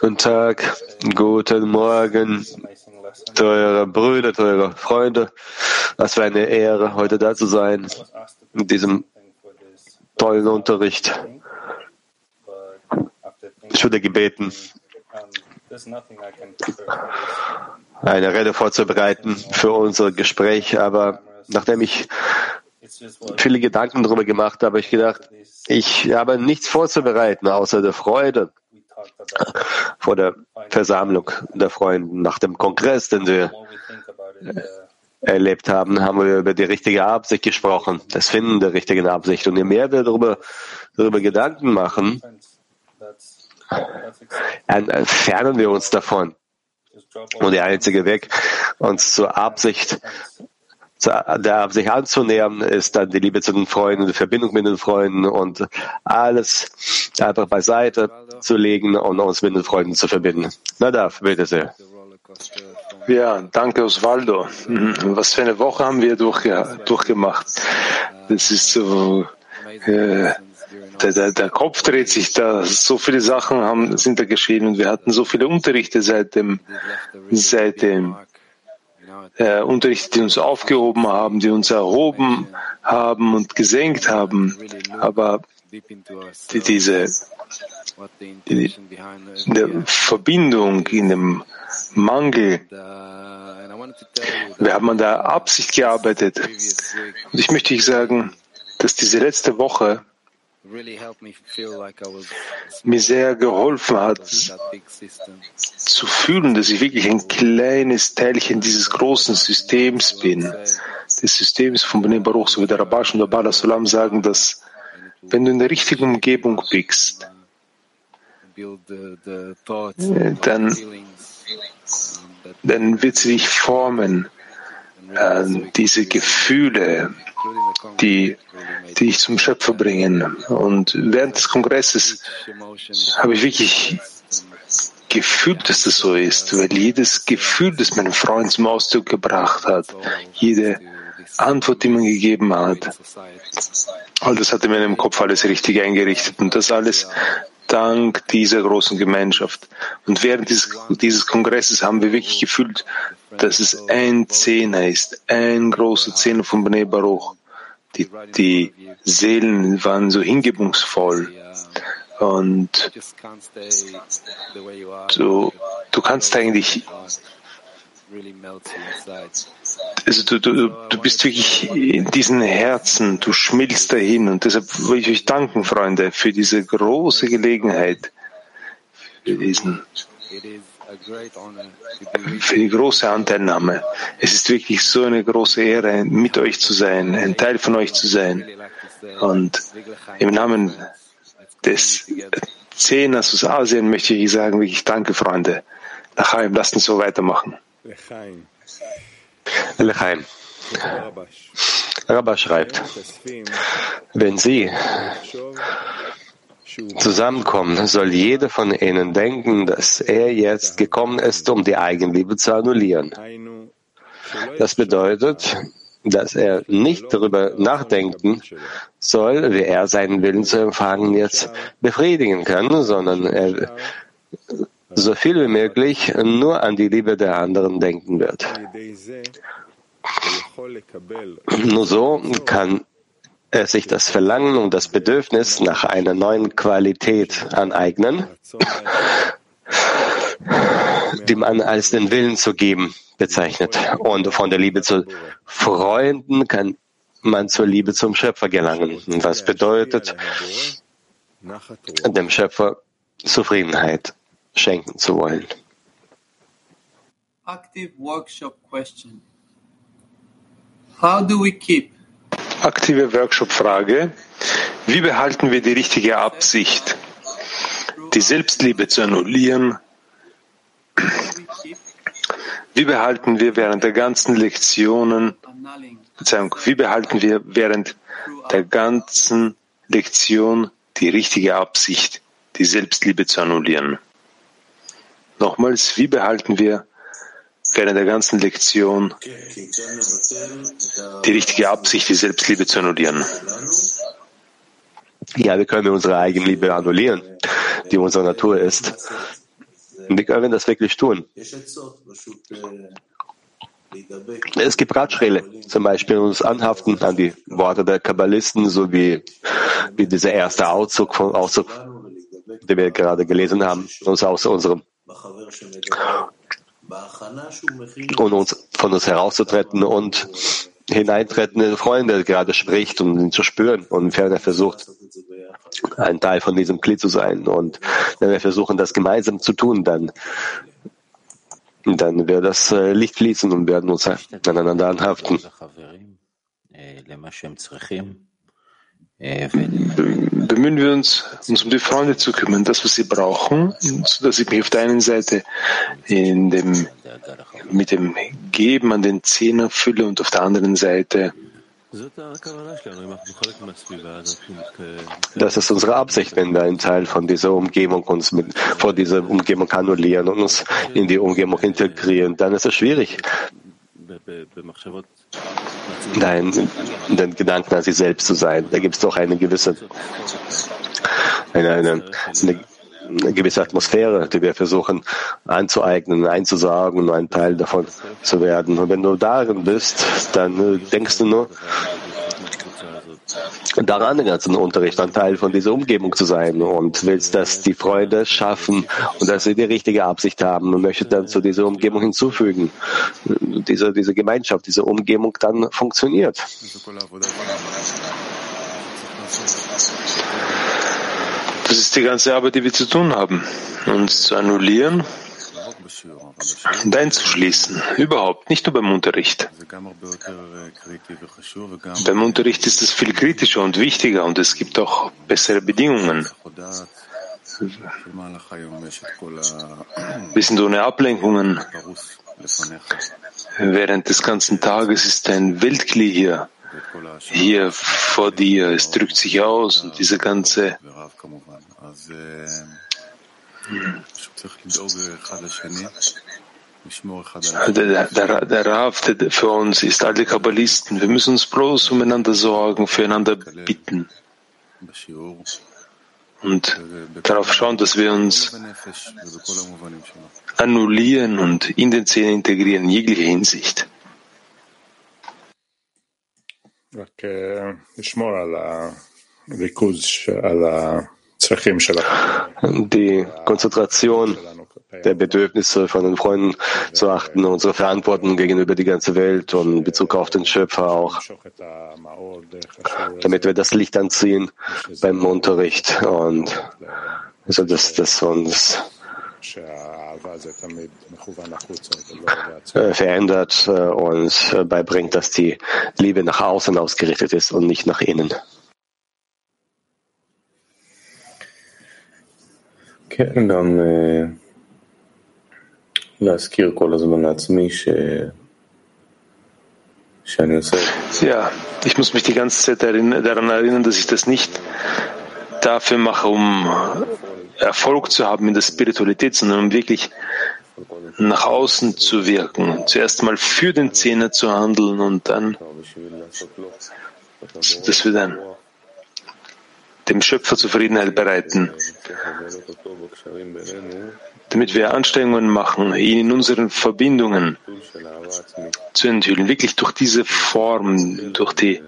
Guten Tag, guten Morgen, teure Brüder, teure Freunde. Was für eine Ehre, heute da zu sein, in diesem tollen Unterricht. Ich wurde gebeten, eine Rede vorzubereiten für unser Gespräch, aber nachdem ich viele Gedanken darüber gemacht habe ich gedacht, ich habe nichts vorzubereiten, außer der Freude vor der Versammlung der Freunde. Nach dem Kongress, den wir erlebt haben, haben wir über die richtige Absicht gesprochen, das Finden der richtigen Absicht. Und je mehr wir darüber, darüber Gedanken machen, entfernen wir uns davon. Und der einzige Weg, uns zur Absicht der sich anzunähern, ist dann die Liebe zu den Freunden, die Verbindung mit den Freunden und alles einfach beiseite zu legen und uns mit den Freunden zu verbinden. Na darf, bitte sehr. Ja, danke Osvaldo. Mhm. Was für eine Woche haben wir durchge durchgemacht. Das ist so, äh, der, der, Kopf dreht sich da. So viele Sachen haben, sind da geschehen und wir hatten so viele Unterrichte seit dem, seit dem äh, Unterrichte, die uns aufgehoben haben, die uns erhoben haben und gesenkt haben. Aber die, diese die, der Verbindung, in dem Mangel, wir haben an der Absicht gearbeitet. Und ich möchte ich sagen, dass diese letzte Woche mir sehr geholfen hat, zu fühlen, dass ich wirklich ein kleines Teilchen dieses großen Systems bin, des Systems von Bnei Baruch, so wie der Rabash und der Bala Salam sagen, dass wenn du in der richtigen Umgebung bist, dann, dann wird sie dich formen, äh, diese Gefühle, die, die dich zum Schöpfer bringen. Und während des Kongresses habe ich wirklich gefühlt, dass das so ist, weil jedes Gefühl, das mein Freund zum Ausdruck gebracht hat, jede Antwort, die man gegeben hat, all das hatte mir in meinem Kopf alles richtig eingerichtet und das alles dank dieser großen Gemeinschaft. Und während dieses, dieses Kongresses haben wir wirklich gefühlt, dass es ein Zehner ist, ein großer Zehner von Bnei Baruch. Die, die Seelen waren so hingebungsvoll. Und du, du kannst eigentlich also du, du, du bist wirklich in diesen Herzen, du schmilzt dahin und deshalb will ich euch danken, Freunde, für diese große Gelegenheit, für diesen, für die große Anteilnahme. Es ist wirklich so eine große Ehre, mit euch zu sein, ein Teil von euch zu sein. Und im Namen des Zehners aus Asien möchte ich sagen, wirklich danke, Freunde. Lachaim, lasst uns so weitermachen. Lechaim. Rabba schreibt, wenn Sie zusammenkommen, soll jeder von ihnen denken, dass er jetzt gekommen ist, um die Eigenliebe zu annullieren. Das bedeutet, dass er nicht darüber nachdenken soll, wie er seinen Willen zu empfangen jetzt befriedigen kann, sondern er so viel wie möglich nur an die Liebe der anderen denken wird. Nur so kann er sich das Verlangen und das Bedürfnis nach einer neuen Qualität aneignen, die man als den Willen zu geben bezeichnet. Und von der Liebe zu Freunden kann man zur Liebe zum Schöpfer gelangen. Was bedeutet, dem Schöpfer Zufriedenheit schenken zu wollen. Active Workshop Question. How do we keep? Aktive Workshop-Frage. Wie behalten wir die richtige Absicht, die Selbstliebe zu annullieren? Wie behalten wir während der ganzen Lektionen, wie behalten wir während der ganzen Lektion die richtige Absicht, die Selbstliebe zu annullieren? Nochmals, wie behalten wir während der ganzen Lektion die richtige Absicht, die Selbstliebe zu annullieren? Ja, wir können unsere Eigenliebe annullieren, die unsere Natur ist. Wie können wir das wirklich tun? Es gibt Ratschläge, zum Beispiel uns anhaften an die Worte der Kabbalisten, so wie, wie dieser erste Auszug, von, Auszug, den wir gerade gelesen haben, uns aus unserem und uns von uns herauszutreten und hineintreten in Freunde, der gerade spricht, um ihn zu spüren und ferner versucht, ein Teil von diesem Kli zu sein. Und wenn wir versuchen, das gemeinsam zu tun, dann, dann wird das äh, Licht fließen und werden uns aneinander anhaften. Bemühen wir uns, uns um die Freunde zu kümmern, das, was sie brauchen, sodass ich mich auf der einen Seite in dem, mit dem Geben an den Zehner fülle und auf der anderen Seite das ist unsere Absicht, wenn wir einen Teil von dieser Umgebung uns mit, vor dieser Umgebung annullieren und uns in die Umgebung integrieren. Dann ist es schwierig, dein, den Gedanken an sich selbst zu sein. Da gibt es doch eine gewisse, eine, eine, eine gewisse Atmosphäre, die wir versuchen anzueignen, einzusagen und ein Teil davon zu werden. Und wenn du darin bist, dann äh, denkst du nur, daran den ganzen Unterricht ein Teil von dieser Umgebung zu sein und willst, dass die Freunde schaffen und dass sie die richtige Absicht haben und möchtest dann zu dieser Umgebung hinzufügen. Diese, diese Gemeinschaft, diese Umgebung dann funktioniert. Das ist die ganze Arbeit, die wir zu tun haben. Uns zu annullieren und einzuschließen. Überhaupt, nicht nur beim Unterricht. Beim Unterricht ist es viel kritischer und wichtiger und es gibt auch bessere Bedingungen. Wir sind ohne Ablenkungen. Während des ganzen Tages ist ein Weltkli hier, hier vor dir. Es drückt sich aus und diese ganze der, der, der Rav für uns ist alle Kabbalisten. Wir müssen uns bloß umeinander sorgen, füreinander bitten und darauf schauen, dass wir uns annullieren und in den Zähnen integrieren, in jeglicher Hinsicht. Die Konzentration der Bedürfnisse von den Freunden zu achten, unsere Verantwortung gegenüber die ganze Welt und in Bezug auf den Schöpfer auch, damit wir das Licht anziehen beim Unterricht und also dass das uns äh, verändert äh, und beibringt, dass die Liebe nach außen ausgerichtet ist und nicht nach innen. כן, גם להזכיר כל הזמן לעצמי ש... שאני עושה... Ja, ich muss mich die ganze Zeit daran erinnern, dass ich das nicht dafür mache, um Erfolg zu haben in der Spiritualität, sondern um wirklich nach außen zu wirken. Zuerst mal für den Zehner zu handeln und dann, dass wir dann dem Schöpfer Zufriedenheit bereiten, damit wir Anstrengungen machen, ihn in unseren Verbindungen zu enthüllen, wirklich durch diese Form, durch die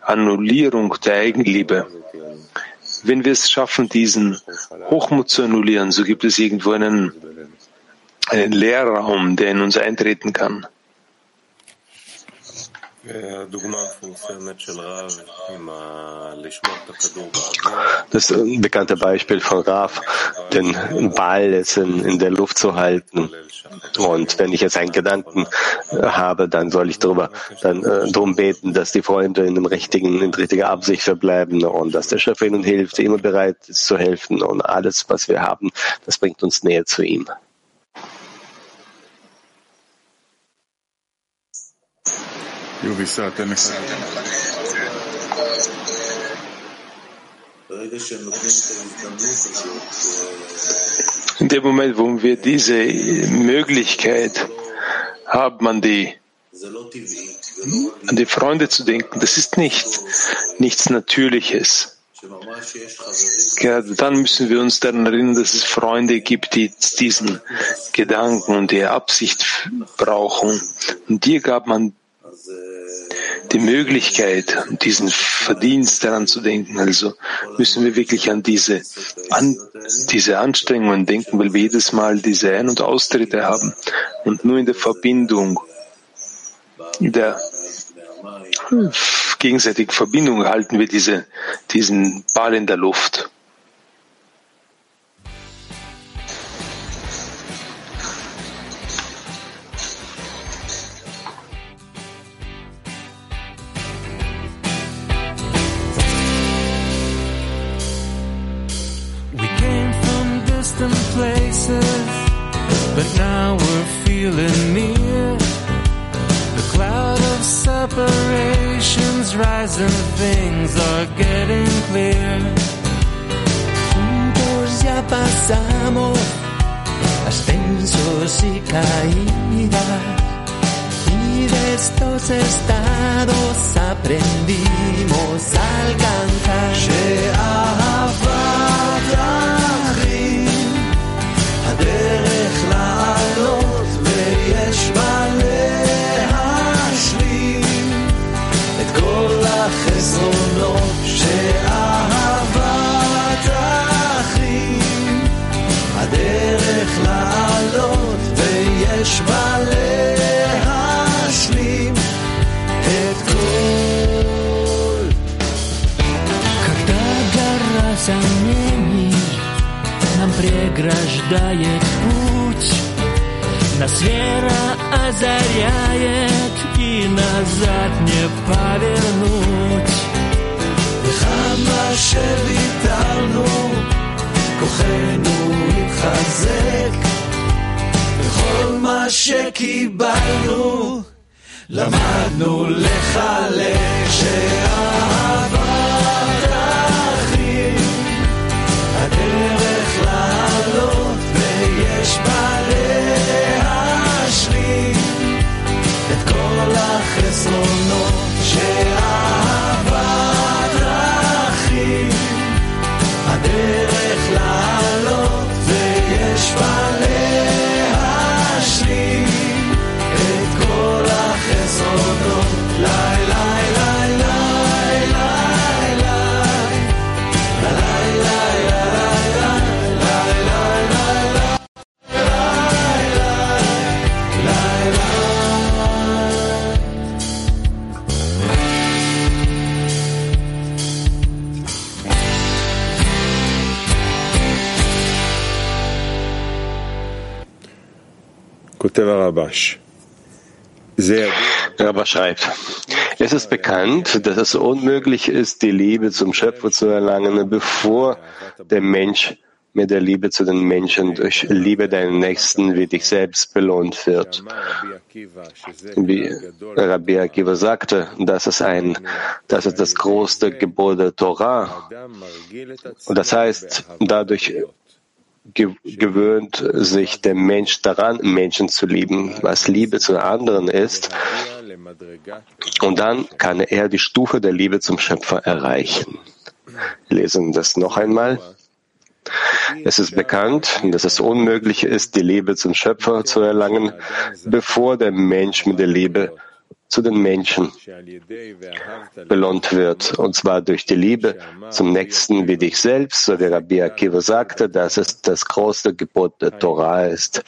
Annullierung der Eigenliebe. Wenn wir es schaffen, diesen Hochmut zu annullieren, so gibt es irgendwo einen, einen Leerraum, der in uns eintreten kann. Das bekannte Beispiel von Raf, den Ball ist in, in, der Luft zu halten. Und wenn ich jetzt einen Gedanken habe, dann soll ich darüber, dann äh, darum beten, dass die Freunde in dem richtigen, in richtiger Absicht verbleiben und dass der Schöpfer ihnen hilft, immer bereit ist zu helfen und alles, was wir haben, das bringt uns näher zu ihm. In dem Moment, wo wir diese Möglichkeit haben, an die, an die Freunde zu denken, das ist nicht nichts Natürliches. Gerade dann müssen wir uns daran erinnern, dass es Freunde gibt, die diesen Gedanken und die Absicht brauchen. Und dir gab man die Möglichkeit, diesen Verdienst daran zu denken. Also müssen wir wirklich an diese, an diese Anstrengungen denken, weil wir jedes Mal diese Ein- und Austritte haben. Und nur in der Verbindung, in der gegenseitigen Verbindung halten wir diese, diesen Ball in der Luft. Feeling near. The cloud of separations rising, things are getting clear. Juntos ya pasamos ascensos y caídas y de estos estados aprendimos a alcanzar. озаряет и назад не повернуть. וכמה שוויתרנו, כוחנו התחזק, וכל מה שקיבלנו, למדנו לחלק שאהבת Yeah. Rabba schreibt, es ist bekannt, dass es unmöglich ist, die Liebe zum Schöpfer zu erlangen, bevor der Mensch mit der Liebe zu den Menschen durch Liebe deinen Nächsten wie dich selbst belohnt wird. Wie Rabbi Akiva sagte, das ist ein, das ist das große Gebot der Torah. Das heißt, dadurch gewöhnt sich der Mensch daran, Menschen zu lieben, was Liebe zu anderen ist. Und dann kann er die Stufe der Liebe zum Schöpfer erreichen. Lesen das noch einmal. Es ist bekannt, dass es unmöglich ist, die Liebe zum Schöpfer zu erlangen, bevor der Mensch mit der Liebe zu den Menschen belohnt wird, und zwar durch die Liebe zum Nächsten wie dich selbst, so wie Rabbi Akiva sagte, dass es das große Gebot der Torah ist.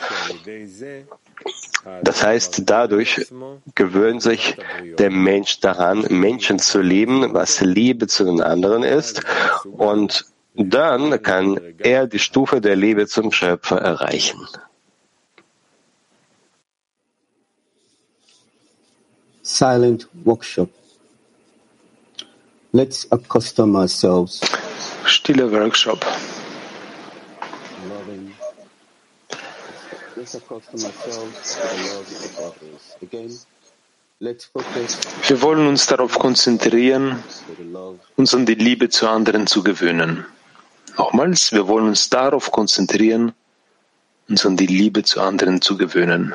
Das heißt, dadurch gewöhnt sich der Mensch daran, Menschen zu lieben, was Liebe zu den anderen ist, und dann kann er die Stufe der Liebe zum Schöpfer erreichen. Silent workshop. Let's accustom ourselves Stiller Workshop. loving. Let's accustom ourselves to the love of others. Again, let's focus Wir wollen uns darauf konzentrieren, to the love uns an die Liebe zu anderen zu gewöhnen. Nochmals, wir wollen uns darauf konzentrieren, uns an die Liebe zu anderen zu gewöhnen.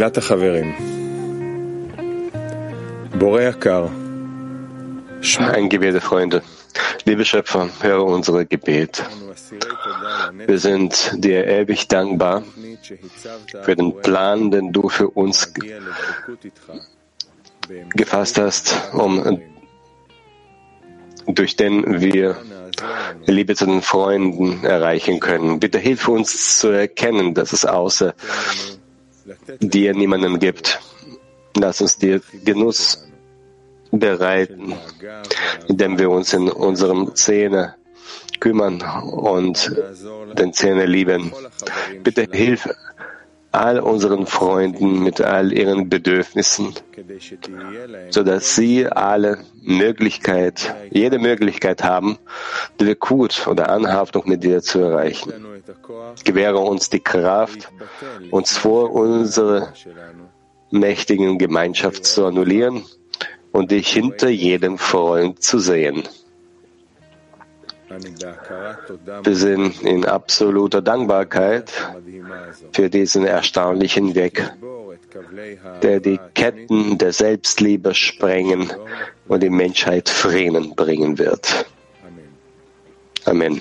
תפילת החברים. בורא יקר, Ein Gebet der Freunde. Liebe Schöpfer, höre unsere Gebet. Wir sind dir ewig dankbar für den Plan, den du für uns gefasst hast, um durch den wir Liebe zu den Freunden erreichen können. Bitte hilf uns zu erkennen, dass es außer dir niemanden gibt. Lass uns dir Genuss bereiten, indem wir uns in unserem Zähne kümmern und den Zähne lieben. Bitte hilf all unseren Freunden mit all ihren Bedürfnissen, so dass sie alle Möglichkeit, jede Möglichkeit haben, die Likud oder Anhaftung mit dir zu erreichen. Gewähre uns die Kraft, uns vor unserer mächtigen Gemeinschaft zu annullieren und dich hinter jedem Freund zu sehen. Wir sind in absoluter Dankbarkeit für diesen erstaunlichen Weg, der die Ketten der Selbstliebe sprengen und die Menschheit Frieden bringen wird. Amen.